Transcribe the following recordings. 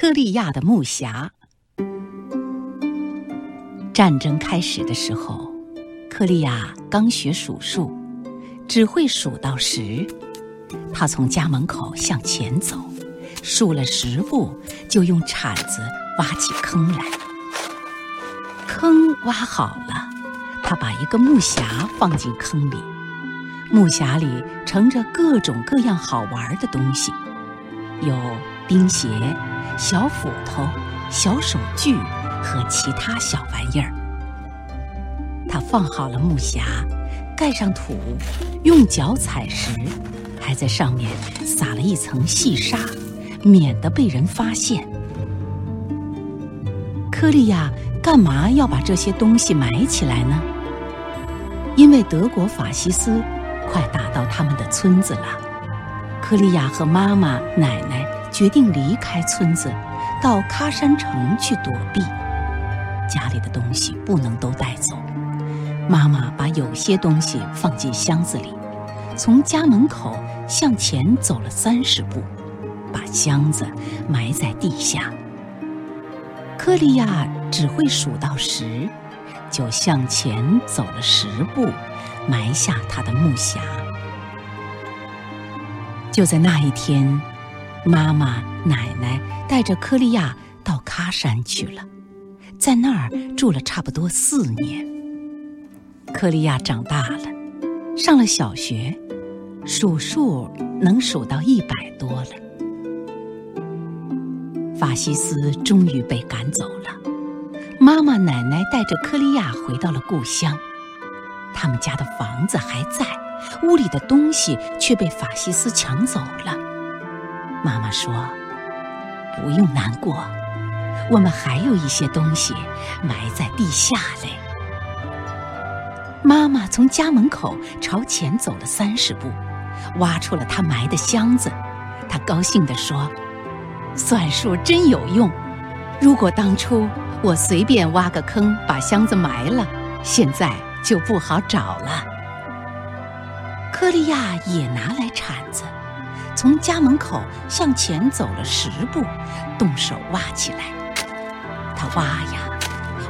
克利亚的木匣。战争开始的时候，克利亚刚学数数，只会数到十。他从家门口向前走，数了十步，就用铲子挖起坑来。坑挖好了，他把一个木匣放进坑里。木匣里盛着各种各样好玩的东西，有冰鞋、小斧头、小手锯和其他小玩意儿。他放好了木匣，盖上土，用脚踩实。还在上面撒了一层细沙，免得被人发现。科利亚干嘛要把这些东西埋起来呢？因为德国法西斯快打到他们的村子了。科利亚和妈妈、奶奶决定离开村子，到喀山城去躲避。家里的东西不能都带走，妈妈把有些东西放进箱子里。从家门口向前走了三十步，把箱子埋在地下。科利亚只会数到十，就向前走了十步，埋下他的木匣。就在那一天，妈妈、奶奶带着科利亚到喀山去了，在那儿住了差不多四年。科利亚长大了，上了小学。数数能数到一百多了。法西斯终于被赶走了，妈妈、奶奶带着科利亚回到了故乡。他们家的房子还在，屋里的东西却被法西斯抢走了。妈妈说：“不用难过，我们还有一些东西埋在地下嘞。”妈妈从家门口朝前走了三十步。挖出了她埋的箱子，他高兴地说：“算术真有用！如果当初我随便挖个坑把箱子埋了，现在就不好找了。”科利亚也拿来铲子，从家门口向前走了十步，动手挖起来。他挖呀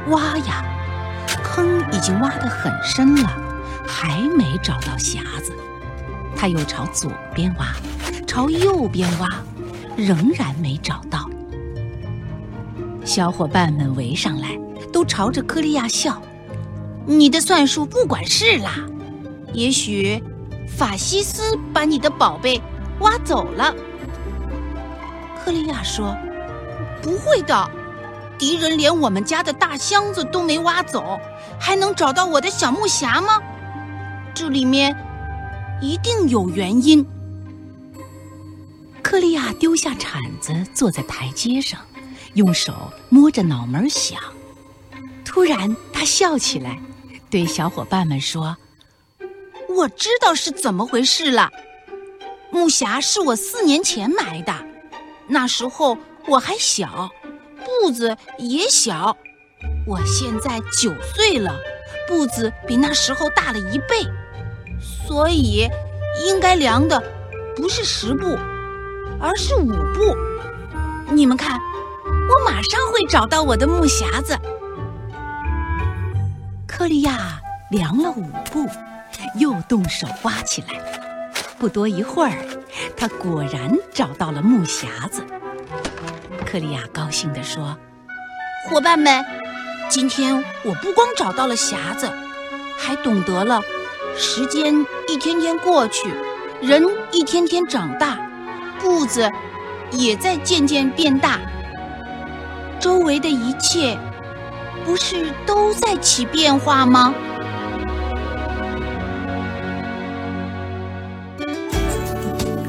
挖呀，坑已经挖得很深了，还没找到匣子。他又朝左边挖，朝右边挖，仍然没找到。小伙伴们围上来，都朝着科利亚笑：“你的算术不管事啦！也许法西斯把你的宝贝挖走了。”克利亚说：“不会的，敌人连我们家的大箱子都没挖走，还能找到我的小木匣吗？这里面……”一定有原因。克利亚丢下铲子，坐在台阶上，用手摸着脑门想。突然，他笑起来，对小伙伴们说：“我知道是怎么回事了。木匣是我四年前埋的，那时候我还小，步子也小。我现在九岁了，步子比那时候大了一倍。”所以，应该量的不是十步，而是五步。你们看，我马上会找到我的木匣子。克利亚量了五步，又动手挖起来。不多一会儿，他果然找到了木匣子。克利亚高兴地说：“伙伴们，今天我不光找到了匣子，还懂得了。”时间一天天过去，人一天天长大，步子也在渐渐变大。周围的一切不是都在起变化吗？